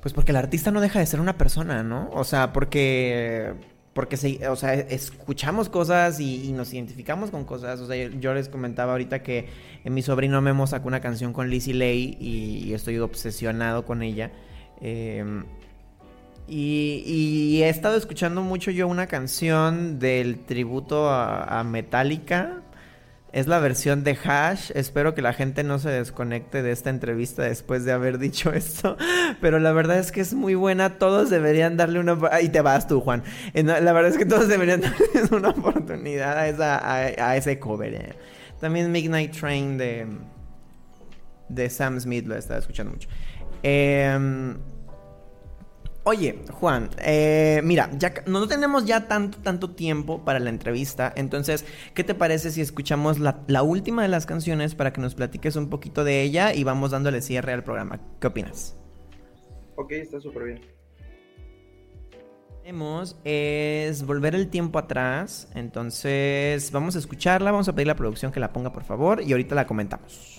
pues porque el artista no deja de ser una persona, ¿no? O sea, porque porque se, o sea, escuchamos cosas y, y, nos identificamos con cosas. O sea, yo, les comentaba ahorita que mi sobrino Memo sacó una canción con Lizzie Lay y, y estoy obsesionado con ella. Eh, y, y, he estado escuchando mucho yo una canción del tributo a, Metallica. Es la versión de Hash. Espero que la gente no se desconecte de esta entrevista después de haber dicho esto. Pero la verdad es que es muy buena. Todos deberían darle una... Ahí te vas tú, Juan. La verdad es que todos deberían darle una oportunidad a, esa, a ese cover. Eh. También Midnight Train de, de Sam Smith lo he estado escuchando mucho. Eh, Oye, Juan, eh, mira, ya no tenemos ya tanto, tanto tiempo para la entrevista, entonces, ¿qué te parece si escuchamos la, la, última de las canciones para que nos platiques un poquito de ella y vamos dándole cierre al programa? ¿Qué opinas? Ok, está súper bien. Tenemos es volver el tiempo atrás, entonces vamos a escucharla, vamos a pedir a la producción que la ponga por favor y ahorita la comentamos.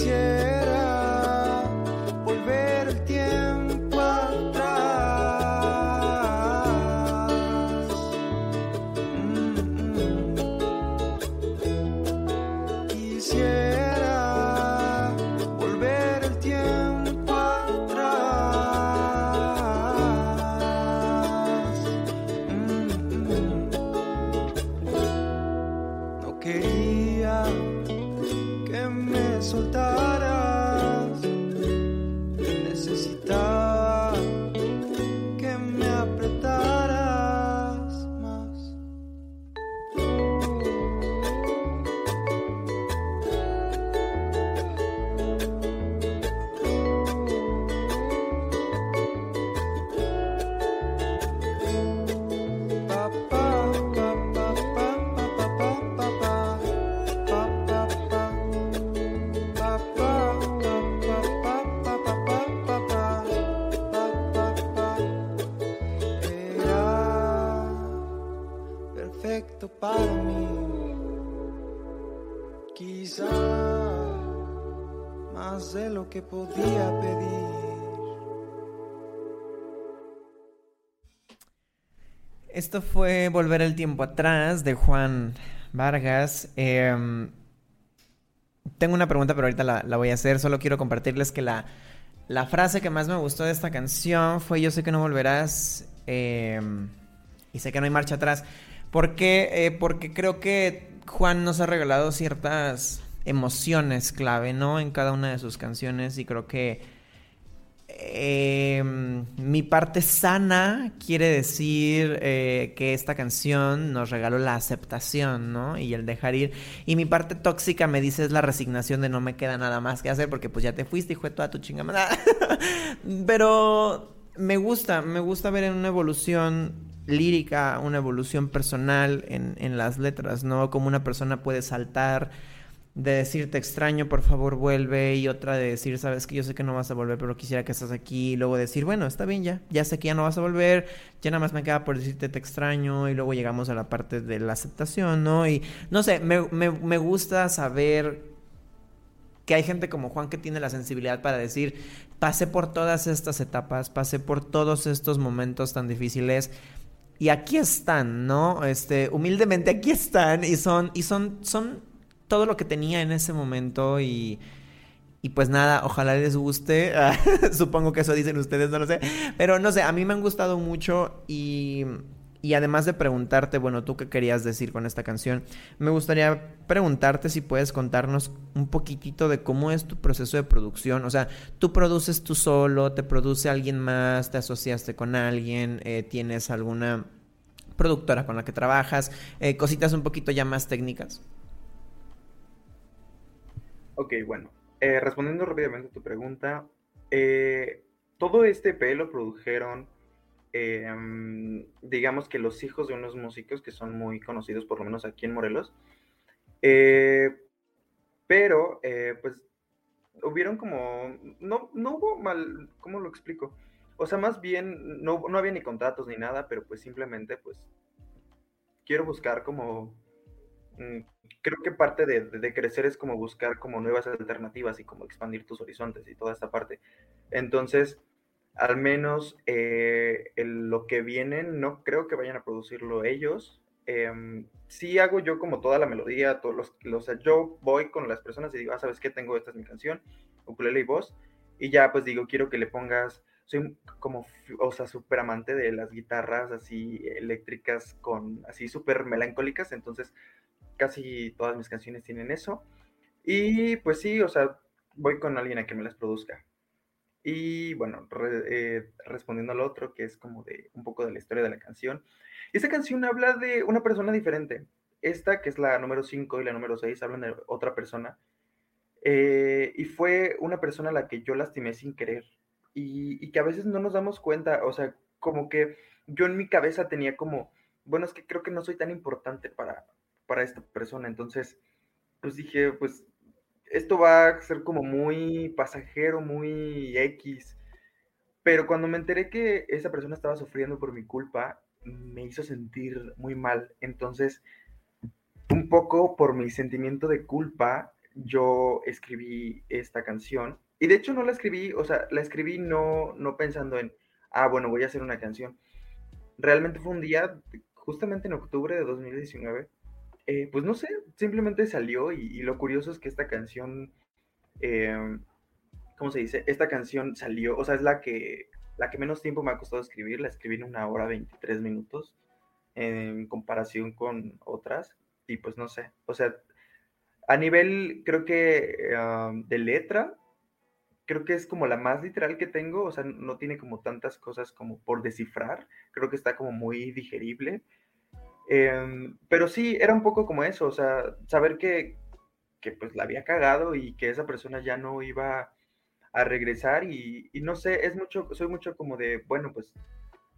ciel. Que podía pedir. Esto fue Volver el tiempo atrás de Juan Vargas. Em, tengo una pregunta, pero ahorita la, voy a hacer. Solo quiero compartirles que la, la, frase que más me gustó de esta canción fue Yo sé que no volverás em, y sé que no hay marcha atrás. ¿Por qué? Eh, porque creo que Juan nos ha regalado ciertas emociones clave, ¿no? En cada una de sus canciones y creo que Em, mi parte sana quiere decir eh, que esta canción nos regaló la aceptación, ¿no? Y el dejar ir. Y mi parte tóxica me dice es la resignación de no me queda nada más que hacer porque pues ya te fuiste y fue toda tu chingamada. Pero me gusta, me gusta ver en una evolución lírica, una evolución personal en, en las letras, ¿no? Como una persona puede saltar de decirte extraño, por favor vuelve, y otra de decir, sabes que yo sé que no vas a volver, pero quisiera que estés aquí, y luego decir, bueno, está bien ya, ya sé que ya no vas a volver, ya nada más me queda por decirte te extraño, y luego llegamos a la parte de la aceptación, ¿no? Y no sé, me, me, me gusta saber que hay gente como Juan que tiene la sensibilidad para decir, pasé por todas estas etapas, pasé por todos estos momentos tan difíciles, y aquí están, ¿no? Este, humildemente aquí están, y son, y son, son todo lo que tenía en ese momento y... Y pues nada, ojalá les guste. Supongo que eso dicen ustedes, no lo sé. Pero no sé, a mí me han gustado mucho y, y además de preguntarte, bueno, tú qué querías decir con esta canción, me gustaría preguntarte si puedes contarnos un poquitito de cómo es tu proceso de producción. O sea, tú produces tú solo, te produce alguien más, te asociaste con alguien, eh, tienes alguna productora con la que trabajas, eh, cositas un poquito ya más técnicas. Ok, bueno. Eh, respondiendo rápidamente a tu pregunta, eh, todo este EP lo produjeron, em, digamos que los hijos de unos músicos que son muy conocidos, por lo menos aquí en Morelos. Eh, pero, pues, hubieron como, no, no hubo mal, ¿cómo lo explico? O sea, más bien, no, no había ni contratos ni nada, pero pues simplemente, pues, quiero buscar como creo que parte de, crecer es como buscar como nuevas alternativas y como expandir tus horizontes y toda esta parte. Entonces, al menos eh, lo que vienen, no creo que vayan a producirlo ellos. Eh, sí hago yo como toda la melodía, todos los, los, yo voy con las personas y digo, ah, ¿sabes qué? Tengo, esta es mi canción, ukulele y voz, y ya pues digo, quiero que le pongas, soy como, o sea, súper amante de las guitarras así eléctricas con, así súper melancólicas, entonces casi todas mis canciones tienen eso. Y pues sí, o sea, voy con alguien a que me las produzca. Y bueno, eh, respondiendo al otro, que es como de un poco de la historia de la canción. Esta canción habla de una persona diferente. Esta, que es la número 5 y la número 6, hablan de otra persona. Eh, y fue una persona a la que yo lastimé sin querer. Y, y, que a veces no nos damos cuenta, o sea, como que yo en mi cabeza tenía como, bueno, es que creo que no soy tan importante para, para esta persona. Entonces, pues dije, pues esto va a ser como muy pasajero, muy X. Pero cuando me enteré que esa persona estaba sufriendo por mi culpa, me hizo sentir muy mal. Entonces, un poco por mi sentimiento de culpa, yo escribí esta canción. Y de hecho no la escribí, o sea, la escribí no, no pensando en, ah, bueno, voy a hacer una canción. Realmente fue un día, justamente en octubre de 2019, eh, pues no sé, simplemente salió y, lo curioso es que esta canción, em, ¿cómo se dice? Esta canción salió, o sea, es la que, la que menos tiempo me ha costado escribir, la escribí en una hora 23 minutos en comparación con otras y pues no sé, o sea, a nivel creo que de letra, creo que es como la más literal que tengo, o sea, no tiene como tantas cosas como por descifrar, creo que está como muy digerible Em, pero sí, era un poco como eso, o sea, saber que, que, pues la había cagado y que esa persona ya no iba a regresar y, y, no sé, es mucho, soy mucho como de, bueno, pues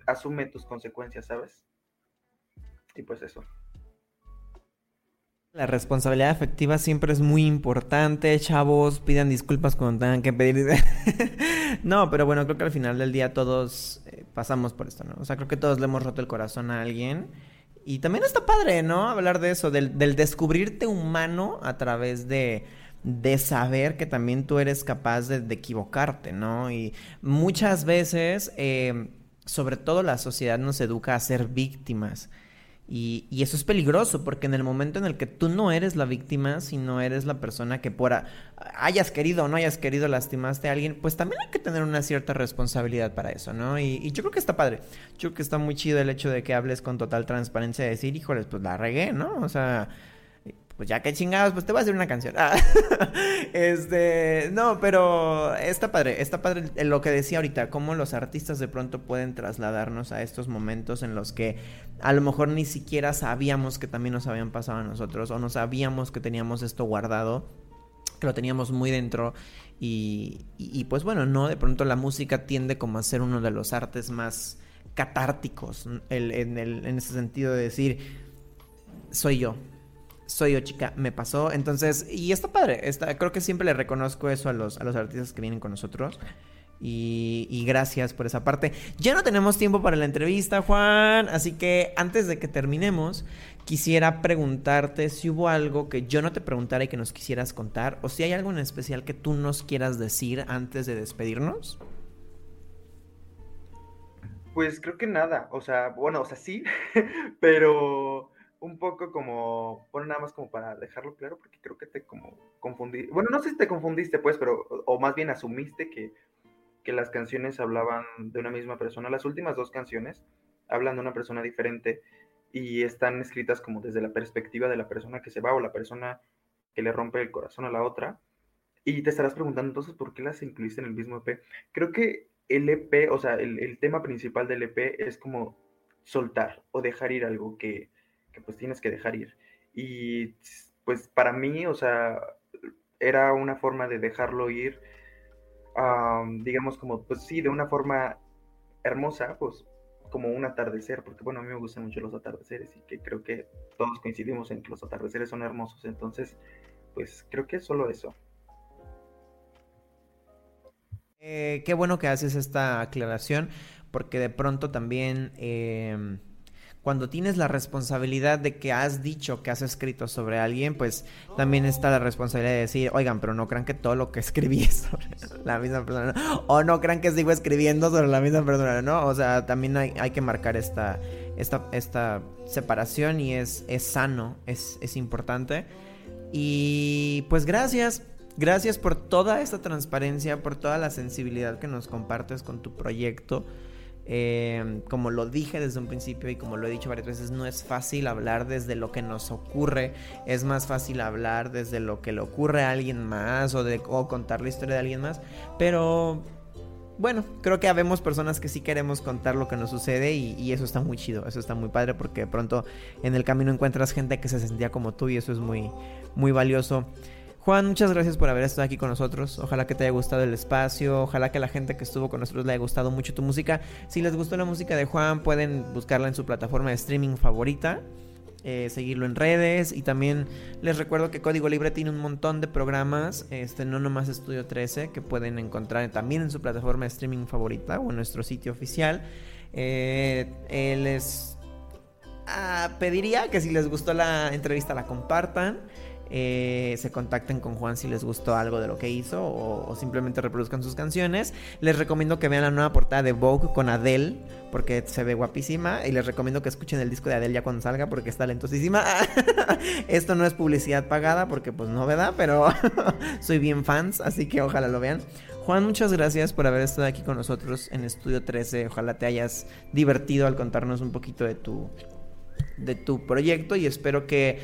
asume tus consecuencias, ¿sabes? Y pues eso. La responsabilidad afectiva siempre es muy importante, chavos, pidan disculpas cuando tengan que pedir. no, pero bueno, creo que al final del día todos eh, pasamos por esto, ¿no? O sea, creo que todos le hemos roto el corazón a alguien Y también está padre, ¿no? Hablar de eso, del, del descubrirte humano a través de, de saber que también tú eres capaz de, de equivocarte, ¿no? Y muchas veces, eh, sobre todo la sociedad nos educa a ser víctimas. Y, y, eso es peligroso porque en el momento en el que tú no eres la víctima, sino eres la persona que por a, hayas querido o no hayas querido lastimaste a alguien, pues también hay que tener una cierta responsabilidad para eso, ¿no? Y, y, yo creo que está padre. Yo creo que está muy chido el hecho de que hables con total transparencia de decir, híjoles, pues la regué, ¿no? O sea, pues ya que chingados, pues te voy a hacer una canción. Ah. este, no, pero está padre, está padre lo que decía ahorita, cómo los artistas de pronto pueden trasladarnos a estos momentos en los que a lo mejor ni siquiera sabíamos que también nos habían pasado a nosotros o no sabíamos que teníamos esto guardado, que lo teníamos muy dentro y, pues bueno, no, de pronto la música tiende como a ser uno de los artes más catárticos en, el, en ese sentido de decir, soy yo, soy yo chica, me pasó. Entonces, y está padre. Está, creo que siempre le reconozco eso a los, a los artistas que vienen con nosotros. Y, y, gracias por esa parte. Ya no tenemos tiempo para la entrevista, Juan. Así que antes de que terminemos, quisiera preguntarte si hubo algo que yo no te preguntara y que nos quisieras contar. O si hay algo en especial que tú nos quieras decir antes de despedirnos. Pues creo que nada. O sea, bueno, o sea, sí. pero un poco como, bueno, nada más como para dejarlo claro, porque creo que te como confundí, bueno, no sé si te confundiste pues, pero, o más bien asumiste que, que las canciones hablaban de una misma persona. Las últimas dos canciones hablan de una persona diferente y están escritas como desde la perspectiva de la persona que se va o la persona que le rompe el corazón a la otra. Y te estarás preguntando entonces por qué las incluiste en el mismo EP. Creo que el EP, o sea, el, el tema principal del EP es como soltar o dejar ir algo que, que pues tienes que dejar ir. Y pues para mí, o sea, era una forma de dejarlo ir, digamos como, pues sí, de una forma hermosa, pues como un atardecer, porque bueno, a mí me gustan mucho los atardeceres y que creo que todos coincidimos en que los atardeceres son hermosos, entonces, pues creo que es solo eso. Eh, qué bueno que haces esta aclaración, porque de pronto también... Eh cuando tienes la responsabilidad de que has dicho que has escrito sobre alguien, pues también está la responsabilidad de decir, oigan, pero no crean que todo lo que escribí es sobre la misma persona, o no crean que sigo escribiendo sobre la misma persona, ¿no? O sea, también hay, hay que marcar esta, esta, esta separación y es, es sano, es, es importante. Y pues gracias, gracias por toda esta transparencia, por toda la sensibilidad que nos compartes con tu proyecto. Eh, como lo dije desde un principio y como lo he dicho varias veces, no es fácil hablar desde lo que nos ocurre, es más fácil hablar desde lo que le ocurre a alguien más o, de, o contar la historia de alguien más, pero bueno, creo que habemos personas que sí queremos contar lo que nos sucede y, y, eso está muy chido, eso está muy padre porque de pronto en el camino encuentras gente que se sentía como tú y eso es muy, muy valioso. Juan, muchas gracias por haber estado aquí con nosotros. Ojalá que te haya gustado el espacio. Ojalá que la gente que estuvo con nosotros le haya gustado mucho tu música. Si les gustó la música de Juan, pueden buscarla en su plataforma de streaming favorita. Eh, seguirlo en redes. Y también les recuerdo que Código Libre tiene un montón de programas. Este, no nomás Estudio 13, que pueden encontrar también en su plataforma de streaming favorita o en nuestro sitio oficial. Eh, eh, les ah, pediría que si les gustó la entrevista la compartan eh, se contacten con Juan si les gustó algo de lo que hizo o, simplemente reproduzcan sus canciones. Les recomiendo que vean la nueva portada de Vogue con Adele porque se ve guapísima y les recomiendo que escuchen el disco de Adele ya cuando salga porque está lentosísima. Esto no es publicidad pagada porque pues no, ¿verdad? Pero soy bien fans, así que ojalá lo vean. Juan, muchas gracias por haber estado aquí con nosotros en Estudio 13. Ojalá te hayas divertido al contarnos un poquito de tu de tu proyecto y espero que,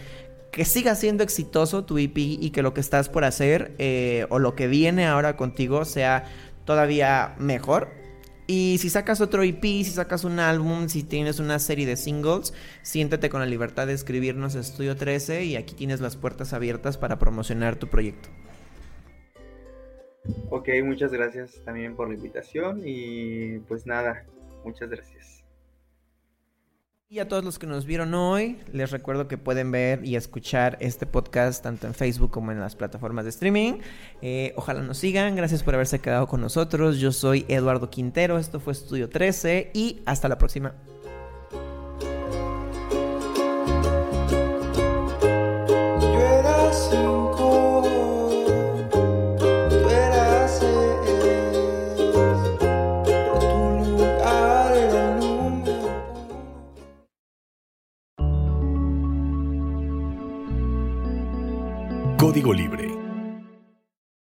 que siga siendo exitoso tu EP y que lo que estás por hacer eh, o lo que viene ahora contigo sea todavía mejor. Y si sacas otro EP, si sacas un álbum, si tienes una serie de singles, siéntete con la libertad de escribirnos a Estudio 13 y aquí tienes las puertas abiertas para promocionar tu proyecto. Ok, muchas gracias también por la invitación y pues nada, muchas gracias. Y a todos los que nos vieron hoy, les recuerdo que pueden ver y escuchar este podcast tanto en Facebook como en las plataformas de streaming. Eh, ojalá nos sigan, gracias por haberse quedado con nosotros. Yo soy Eduardo Quintero, esto fue Estudio 13 y hasta la próxima. Código Libre